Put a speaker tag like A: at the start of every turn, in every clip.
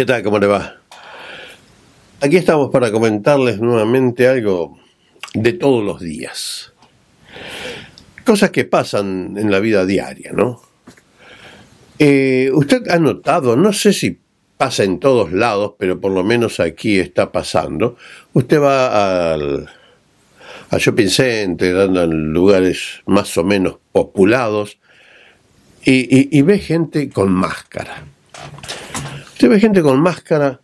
A: ¿Qué tal? ¿Cómo le va? Aquí estamos para comentarles nuevamente algo de todos los días. Cosas que pasan en la vida diaria, ¿no? Eh, usted ha notado, no sé si pasa en todos lados, pero por lo menos aquí está pasando. Usted va al, al shopping center, anda en lugares más o menos populados y ve gente con máscara. Usted ve gente con máscara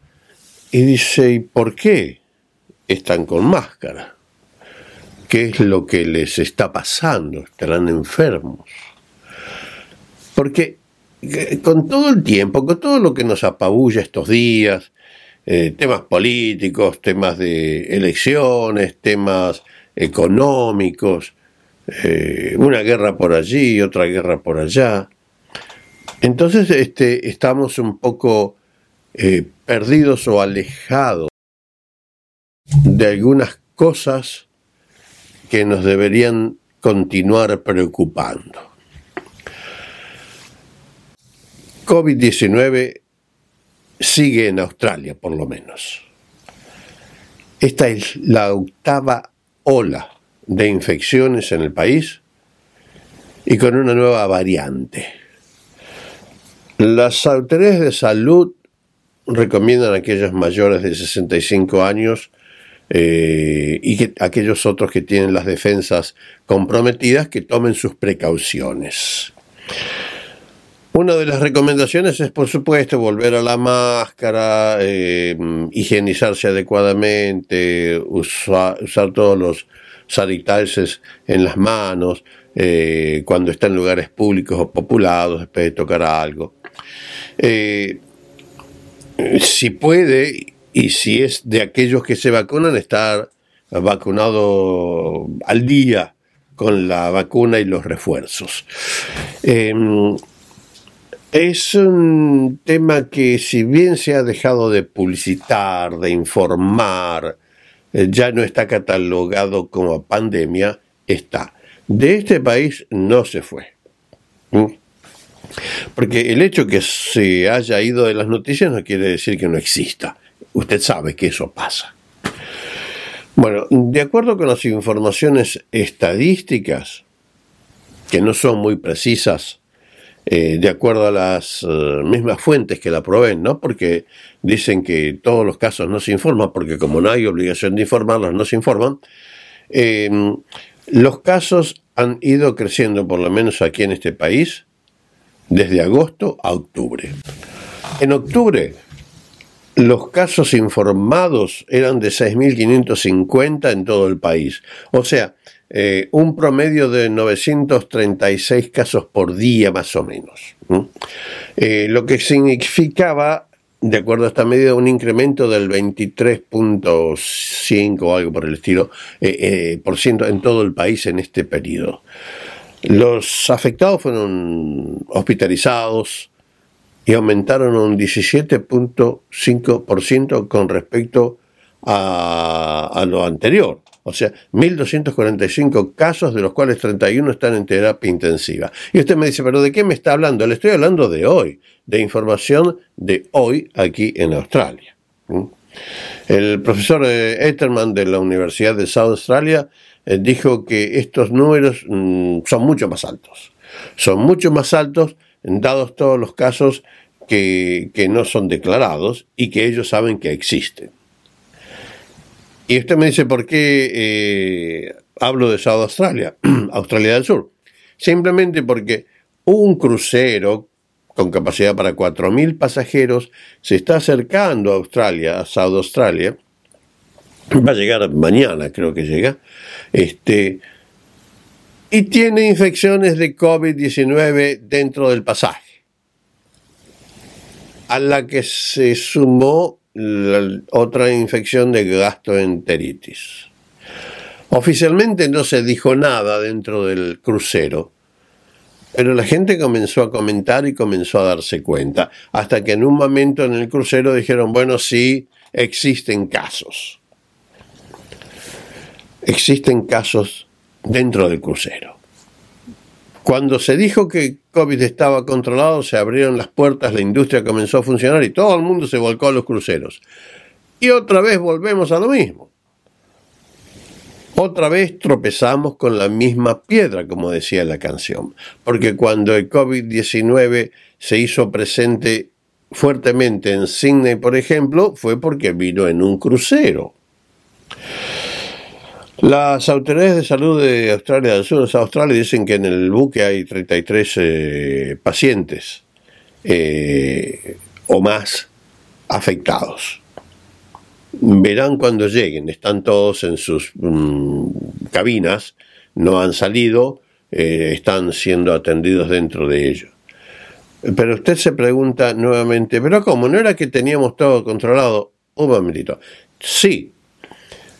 A: y dice, ¿y por qué están con máscara? ¿Qué es lo que les está pasando? ¿Estarán enfermos? Porque eh, con todo el tiempo, con todo lo que nos apabulla estos días, eh, temas políticos, temas de elecciones, temas económicos, eh, una guerra por allí, otra guerra por allá. Entonces este, estamos un poco eh, perdidos o alejados de algunas cosas que nos deberían continuar preocupando. COVID-19 sigue en Australia, por lo menos. Esta es la octava ola de infecciones en el país y con una nueva variante. Las autoridades de salud recomiendan a aquellos mayores de 65 años eh, y que, aquellos otros que tienen las defensas comprometidas que tomen sus precauciones. Una de las recomendaciones es, por supuesto, volver a la máscara, eh, higienizarse adecuadamente, usar, todos los sanitizers en las manos eh, cuando está en lugares públicos o populados después de tocar algo si puede y si es de aquellos que se vacunan, estar vacunado al día con la vacuna y los refuerzos. Em, es un tema que si bien se ha dejado de publicitar, de informar, eh, ya no está catalogado como pandemia, está. De este país no se fue. ¿Mm? Porque el hecho que se haya ido de las noticias no quiere decir que no exista. Usted sabe que eso pasa. Bueno, de acuerdo con las informaciones estadísticas, que no son muy precisas, eh, de acuerdo a las eh, mismas fuentes que la proveen, ¿no? Porque dicen que todos los casos no se informan, porque como no hay obligación de informarlos, no se informan. Eh, los casos han ido creciendo, por lo menos aquí en este país, desde agosto a octubre. En octubre, los casos informados eran de 6.550 en todo el país. O sea, eh, un promedio de 936 casos por día más o menos. Eh, lo que significaba, de acuerdo a esta medida, un incremento del 23.5 o algo por el estilo, eh, por ciento en todo el país en este periodo. Los afectados fueron hospitalizados y aumentaron un 17.5% con respecto a, lo anterior. O sea, 1.245 casos, de los cuales 31 están en terapia intensiva. Y usted me dice, pero ¿de qué me está hablando? Le estoy hablando de hoy, de información de hoy aquí en Australia. ¿Mm? El profesor eh, Etterman de la Universidad de South Australia dijo que estos números mm, son mucho más altos. Son mucho más altos dados todos los casos que, no son declarados y que ellos saben que existen. Y usted me dice, ¿por qué eh, hablo de South Australia, Australia del Sur? Simplemente porque un crucero con capacidad para 4.000 pasajeros se está acercando a Australia, a South Australia, va a llegar mañana, creo que llega, este, y tiene infecciones de COVID-19 dentro del pasaje, a la que se sumó otra infección de gastroenteritis. Oficialmente no se dijo nada dentro del crucero, pero la gente comenzó a comentar y comenzó a darse cuenta, hasta que en un momento en el crucero dijeron, bueno, sí, existen casos existen casos dentro del crucero. Cuando se dijo que COVID estaba controlado, se abrieron las puertas, la industria comenzó a funcionar y todo el mundo se volcó a los cruceros. Y otra vez volvemos a lo mismo. Otra vez tropezamos con la misma piedra, como decía la canción, porque cuando el COVID-19 se hizo presente fuertemente en Sydney, por ejemplo, fue porque vino en un crucero. Las autoridades de salud de Australia del Sur, Australia, dicen que en el buque hay 33 eh, pacientes eh, o más afectados verán cuando lleguen, están todos en sus mm, cabinas, no han salido, eh, están siendo atendidos dentro de ellos. Pero usted se pregunta nuevamente, pero ¿cómo? ¿No era que teníamos todo controlado? Un momentito. Sí,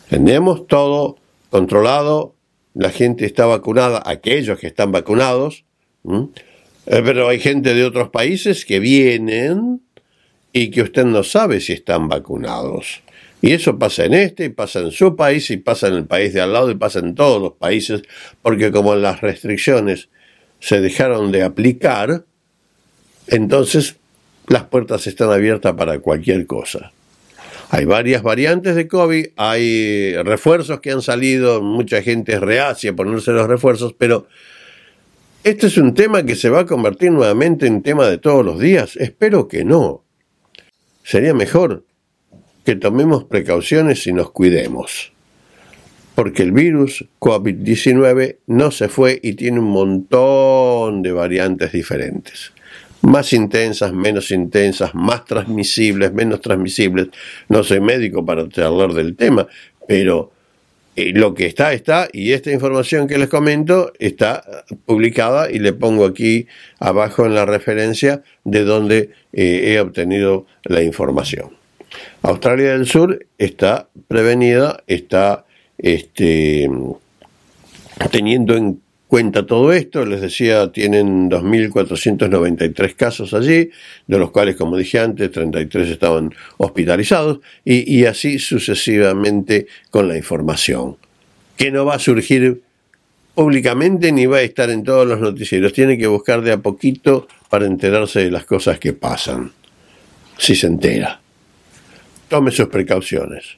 A: teníamos todo controlado, la gente está vacunada, aquellos que están vacunados, eh, pero hay gente de otros países que vienen y que usted no sabe si están vacunados. Y eso pasa en este, y pasa en su país, y pasa en el país de al lado, y pasa en todos los países, porque como las restricciones se dejaron de aplicar, entonces las puertas están abiertas para cualquier cosa. Hay varias variantes de COVID, hay refuerzos que han salido, mucha gente es reacia a ponerse los refuerzos, pero este es un tema que se va a convertir nuevamente en tema de todos los días. Espero que no. Sería mejor que tomemos precauciones y nos cuidemos. Porque el virus COVID-19 no se fue y tiene un montón de variantes diferentes. Más intensas, menos intensas, más transmisibles, menos transmisibles. No soy médico para hablar del tema, pero eh, lo que está, está, y esta información que les comento está publicada y le pongo aquí abajo en la referencia de donde eh, he obtenido la información. Australia del Sur está prevenida, está este, teniendo en cuenta todo esto, les decía, tienen 2.493 casos allí, de los cuales, como dije antes, 33 estaban hospitalizados, y, y así sucesivamente con la información, que no va a surgir públicamente ni va a estar en todos los noticieros, tiene que buscar de a poquito para enterarse de las cosas que pasan, si se entera tome sus precauciones.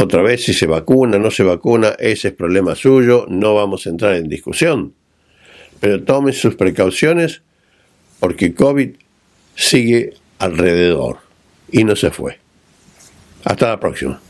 A: Otra vez, si se vacuna, no se vacuna, ese es problema suyo, no vamos a entrar en discusión. Pero tome sus precauciones porque COVID sigue alrededor y no se fue. Hasta la próxima.